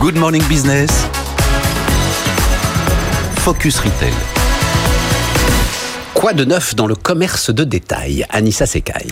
Good Morning Business. Focus Retail. Quoi de neuf dans le commerce de détail? Anissa Sekai.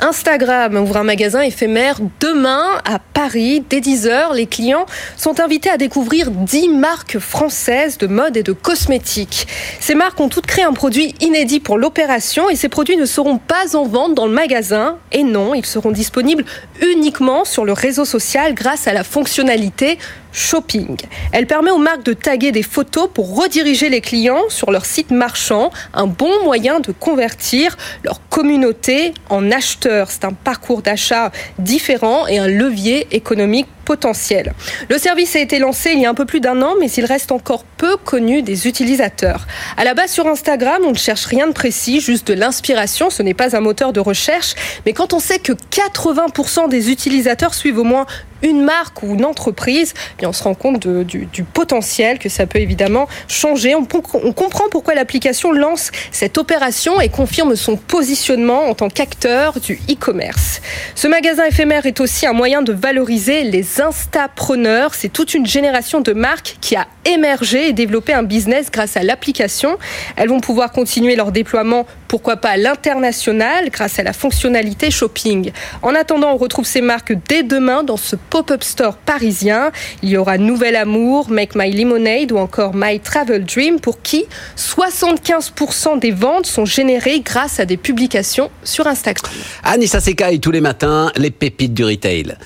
Instagram ouvre un magasin éphémère demain à Paris dès 10h. Les clients sont invités à découvrir 10 marques françaises de mode et de cosmétiques. Ces marques ont toutes créé un produit inédit pour l'opération et ces produits ne seront pas en vente dans le magasin. Et non, ils seront disponibles uniquement sur le réseau social grâce à la fonctionnalité Shopping. Elle permet aux marques de taguer des photos pour rediriger les clients sur leur site marchand, un bon moyen de convertir leur communauté en acheteurs. C'est un parcours d'achat différent et un levier économique potentiel. Le service a été lancé il y a un peu plus d'un an, mais il reste encore peu connu des utilisateurs. À la base, sur Instagram, on ne cherche rien de précis, juste de l'inspiration. Ce n'est pas un moteur de recherche. Mais quand on sait que 80% des utilisateurs suivent au moins une marque ou une entreprise, bien on se rend compte du, potentiel que ça peut évidemment changer. On comprend pourquoi l'application lance cette opération et confirme son positionnement en tant qu'acteur du e-commerce. Ce magasin éphémère est aussi un moyen de valoriser les instapreneurs. C'est toute une génération de marques qui a émergé et développé un business grâce à l'application. Elles vont pouvoir continuer leur déploiement, pourquoi pas à l'international, grâce à la fonctionnalité shopping. En attendant, on retrouve ces marques dès demain dans ce pop-up store parisien. Il y aura Nouvel Amour, Make My Lemonade ou encore My Travel Dream pour qui 75% des ventes sont générées grâce à des publications sur Instagram. Anissa Sekai tous les matins, les pépites du retail.